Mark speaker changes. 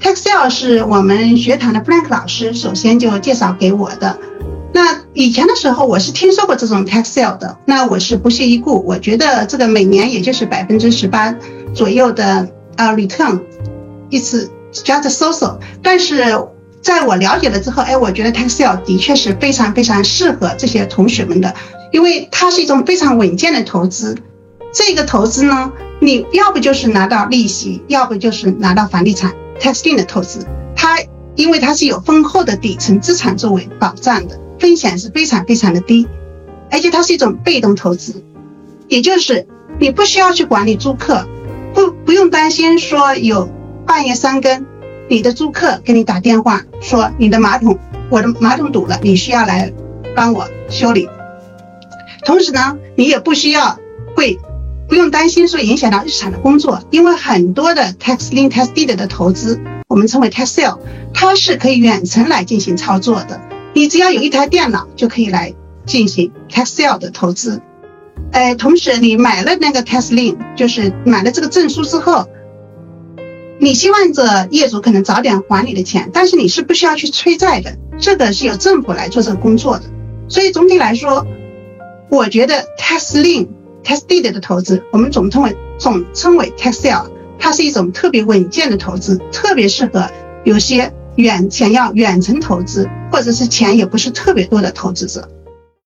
Speaker 1: Taxel 是我们学堂的 Frank 老师首先就介绍给我的。那以前的时候我是听说过这种 Taxel 的，那我是不屑一顾，我觉得这个每年也就是百分之十八左右的呃 return，一次 just so so。但是在我了解了之后，哎，我觉得 Taxel 的确是非常非常适合这些同学们的，因为它是一种非常稳健的投资。这个投资呢，你要不就是拿到利息，要不就是拿到房地产。Testing 的投资，它因为它是有丰厚的底层资产作为保障的，风险是非常非常的低，而且它是一种被动投资，也就是你不需要去管理租客，不不用担心说有半夜三更，你的租客给你打电话说你的马桶我的马桶堵了，你需要来帮我修理，同时呢，你也不需要会。不用担心说影响到日常的工作，因为很多的 tax lien tax deed 的投资，我们称为 tax sale，它是可以远程来进行操作的。你只要有一台电脑就可以来进行 tax sale 的投资。呃，同时你买了那个 tax lien，就是买了这个证书之后，你希望着业主可能早点还你的钱，但是你是不需要去催债的，这个是由政府来做这个工作的。所以总体来说，我觉得 tax lien。Tested 的投资，我们总称为总称为 tax sale，它是一种特别稳健的投资，特别适合有些远想要远程投资，或者是钱也不是特别多的投资者。